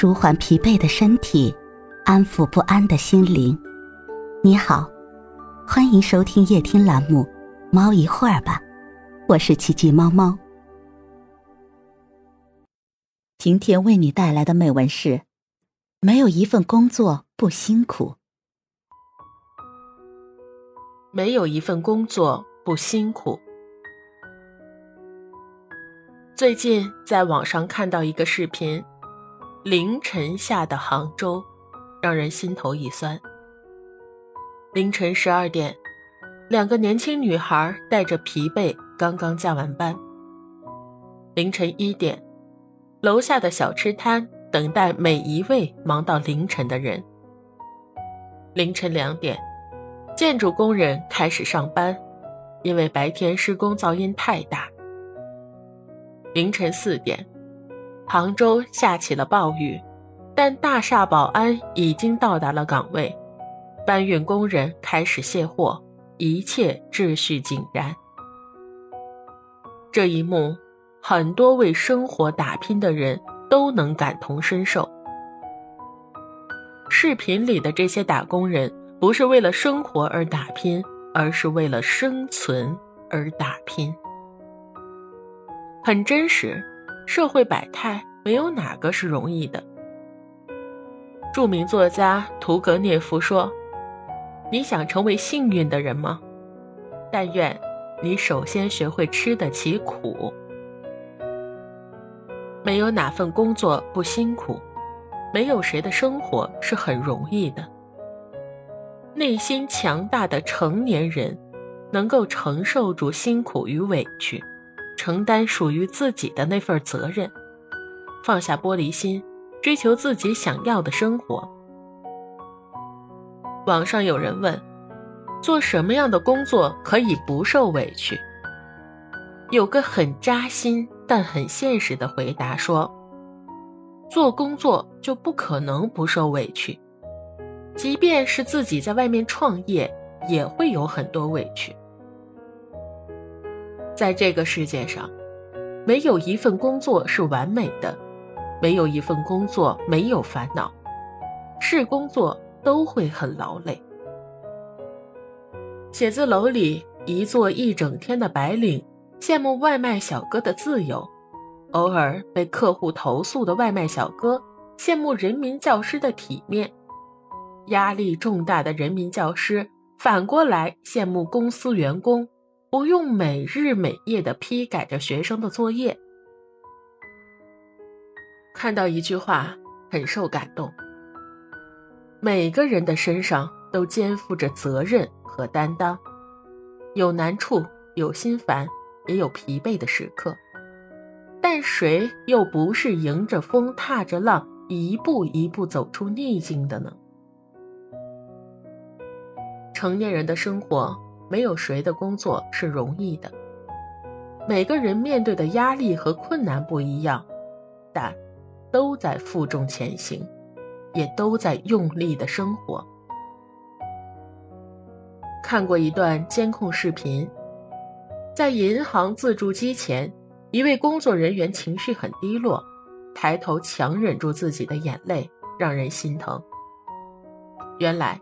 舒缓疲惫的身体，安抚不安的心灵。你好，欢迎收听夜听栏目《猫一会儿吧》，我是奇迹猫猫。今天为你带来的美文是：没有一份工作不辛苦，没有一份工作不辛苦。最近在网上看到一个视频。凌晨下的杭州，让人心头一酸。凌晨十二点，两个年轻女孩带着疲惫刚刚加完班。凌晨一点，楼下的小吃摊等待每一位忙到凌晨的人。凌晨两点，建筑工人开始上班，因为白天施工噪音太大。凌晨四点。杭州下起了暴雨，但大厦保安已经到达了岗位，搬运工人开始卸货，一切秩序井然。这一幕，很多为生活打拼的人都能感同身受。视频里的这些打工人，不是为了生活而打拼，而是为了生存而打拼，很真实。社会百态，没有哪个是容易的。著名作家屠格涅夫说：“你想成为幸运的人吗？但愿你首先学会吃得起苦。没有哪份工作不辛苦，没有谁的生活是很容易的。内心强大的成年人，能够承受住辛苦与委屈。”承担属于自己的那份责任，放下玻璃心，追求自己想要的生活。网上有人问：做什么样的工作可以不受委屈？有个很扎心但很现实的回答说：做工作就不可能不受委屈，即便是自己在外面创业，也会有很多委屈。在这个世界上，没有一份工作是完美的，没有一份工作没有烦恼，是工作都会很劳累。写字楼里一坐一整天的白领，羡慕外卖小哥的自由；偶尔被客户投诉的外卖小哥，羡慕人民教师的体面；压力重大的人民教师，反过来羡慕公司员工。不用每日每夜的批改着学生的作业。看到一句话，很受感动。每个人的身上都肩负着责任和担当，有难处，有心烦，也有疲惫的时刻。但谁又不是迎着风，踏着浪，一步一步走出逆境的呢？成年人的生活。没有谁的工作是容易的，每个人面对的压力和困难不一样，但都在负重前行，也都在用力的生活。看过一段监控视频，在银行自助机前，一位工作人员情绪很低落，抬头强忍住自己的眼泪，让人心疼。原来。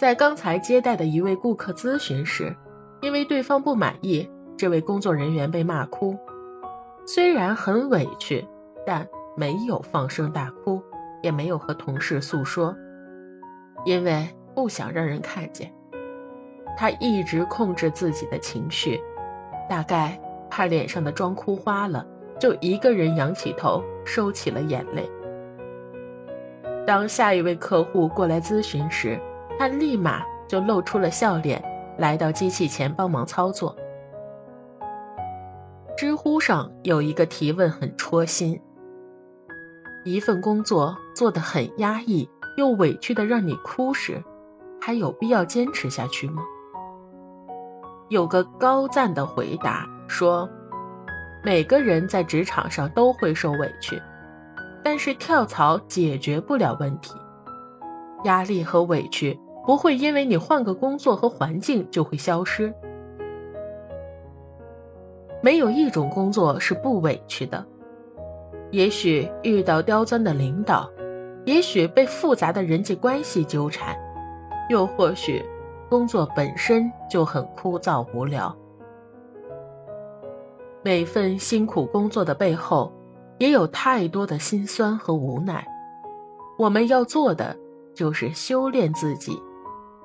在刚才接待的一位顾客咨询时，因为对方不满意，这位工作人员被骂哭。虽然很委屈，但没有放声大哭，也没有和同事诉说，因为不想让人看见。他一直控制自己的情绪，大概怕脸上的妆哭花了，就一个人仰起头，收起了眼泪。当下一位客户过来咨询时，他立马就露出了笑脸，来到机器前帮忙操作。知乎上有一个提问很戳心：一份工作做得很压抑，又委屈的让你哭时，还有必要坚持下去吗？有个高赞的回答说：每个人在职场上都会受委屈，但是跳槽解决不了问题，压力和委屈。不会因为你换个工作和环境就会消失。没有一种工作是不委屈的。也许遇到刁钻的领导，也许被复杂的人际关系纠缠，又或许工作本身就很枯燥无聊。每份辛苦工作的背后，也有太多的辛酸和无奈。我们要做的就是修炼自己，